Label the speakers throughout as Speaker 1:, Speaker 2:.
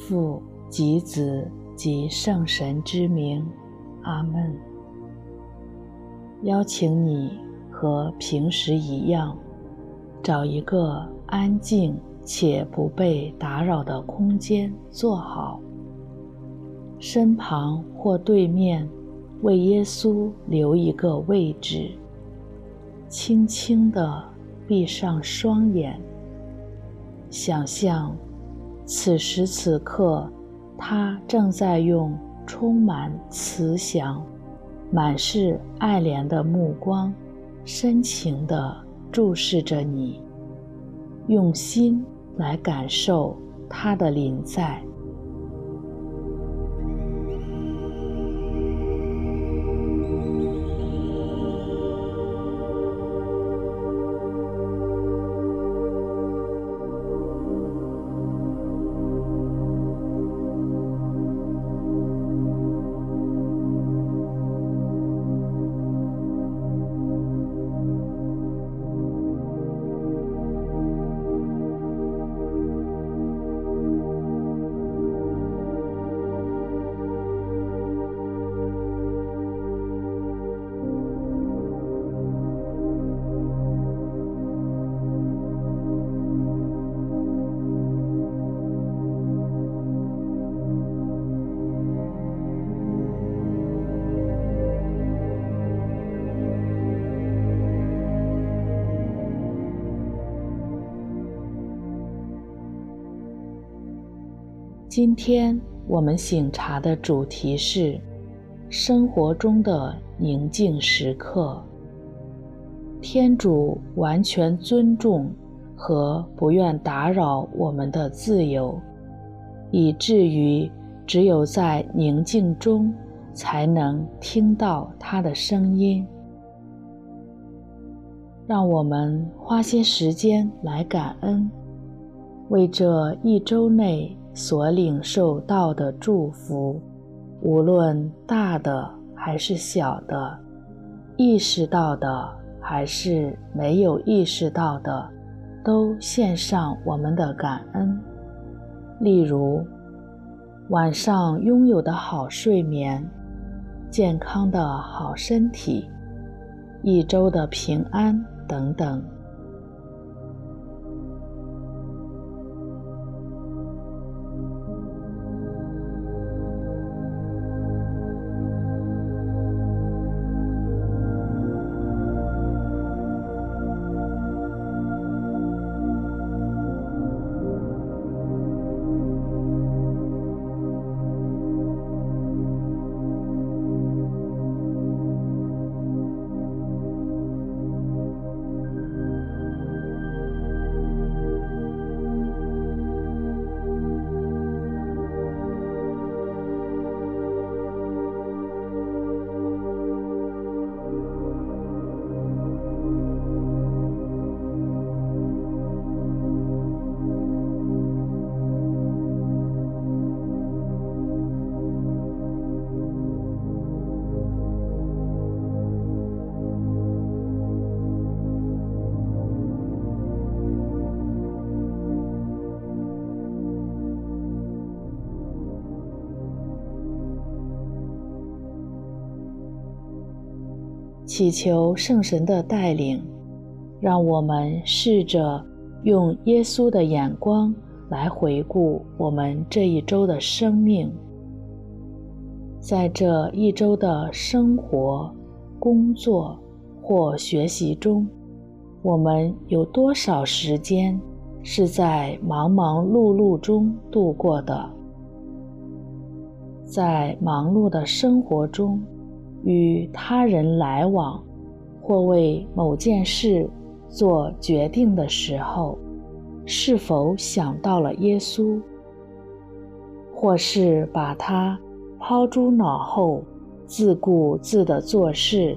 Speaker 1: 父及子及圣神之名，阿门。邀请你和平时一样，找一个安静且不被打扰的空间坐好，身旁或对面为耶稣留一个位置，轻轻地闭上双眼，想象此时此刻，他正在用充满慈祥，满是爱怜的目光，深情地注视着你，用心来感受他的临在。今天我们醒茶的主题是生活中的宁静时刻。天主完全尊重和不愿打扰我们的自由，以至于只有在宁静中才能听到他的声音。让我们花些时间来感恩，为这一周内。所领受到的祝福，无论大的还是小的，意识到的还是没有意识到的，都献上我们的感恩。例如，晚上拥有的好睡眠、健康的好身体、一周的平安等等。祈求圣神的带领，让我们试着用耶稣的眼光来回顾我们这一周的生命。在这一周的生活、工作或学习中，我们有多少时间是在忙忙碌碌中度过的？在忙碌的生活中，与他人来往，或为某件事做决定的时候，是否想到了耶稣？或是把他抛诸脑后，自顾自地做事？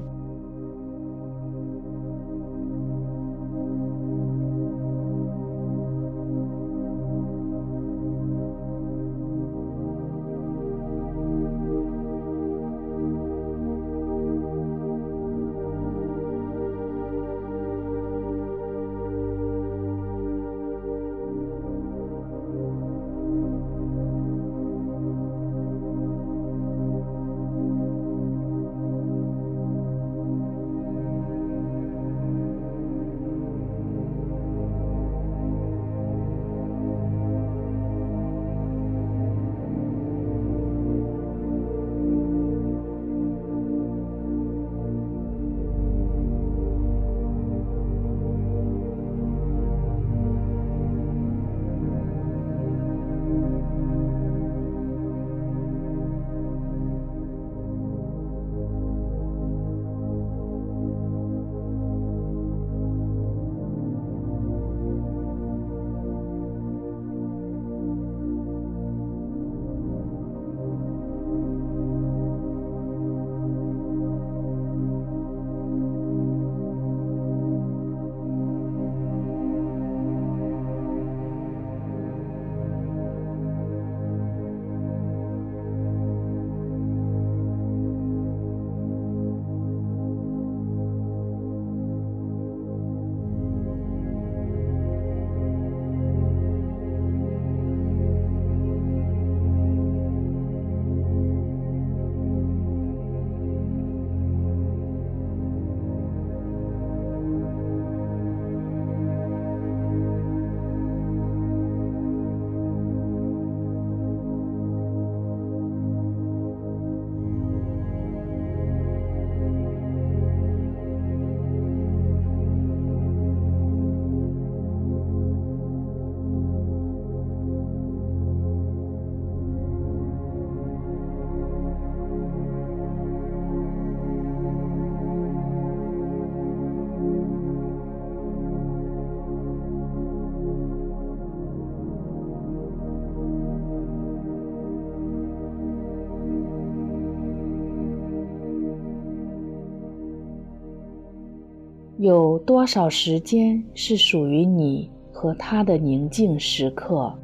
Speaker 1: 有多少时间是属于你和他的宁静时刻？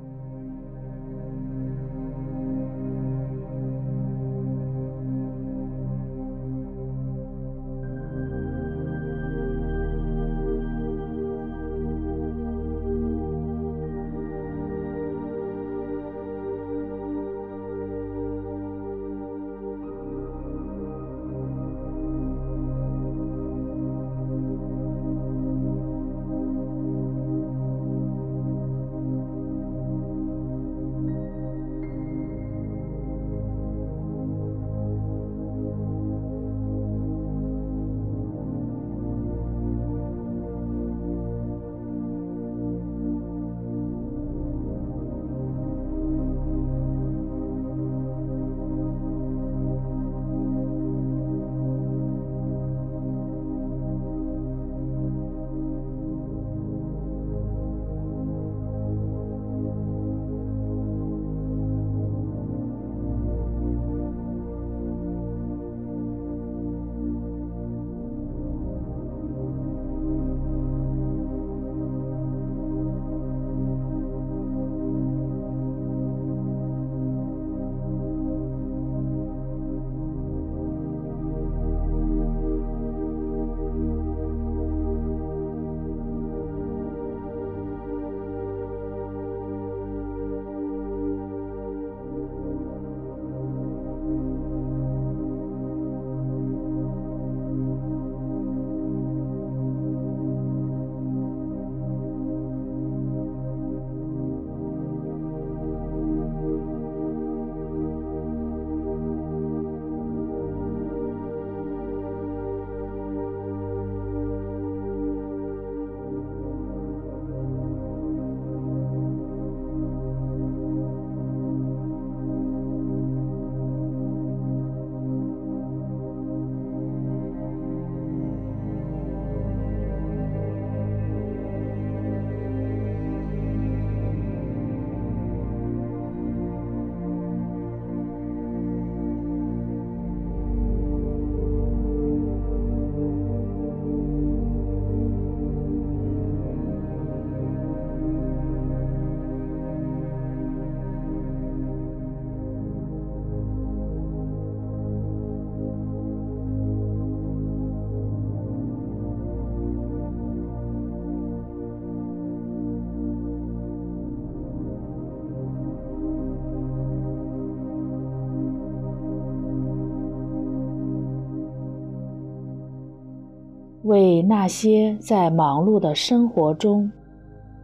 Speaker 1: 为那些在忙碌的生活中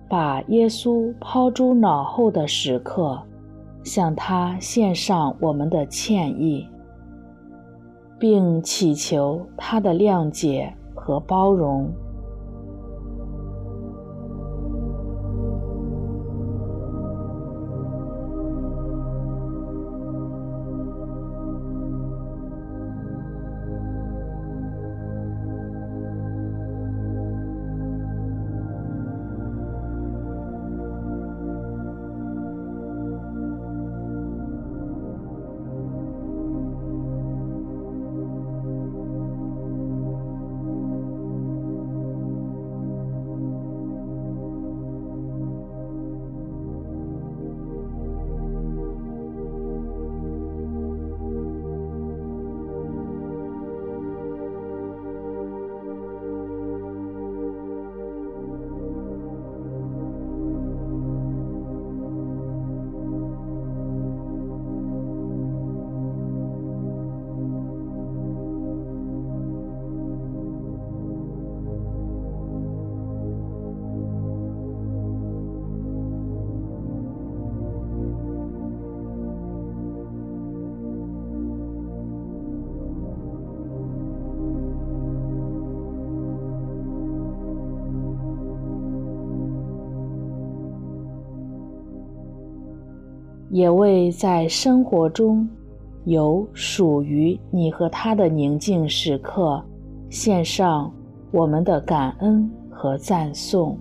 Speaker 1: 把耶稣抛诸脑后的时刻，向他献上我们的歉意，并祈求他的谅解和包容。也为在生活中有属于你和他的宁静时刻，献上我们的感恩和赞颂。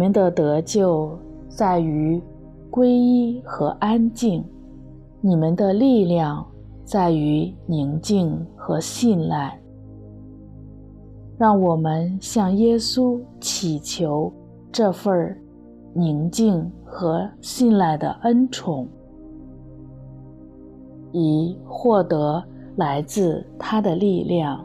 Speaker 1: 你们的得救在于皈依和安静，你们的力量在于宁静和信赖。让我们向耶稣祈求这份宁静和信赖的恩宠，以获得来自他的力量。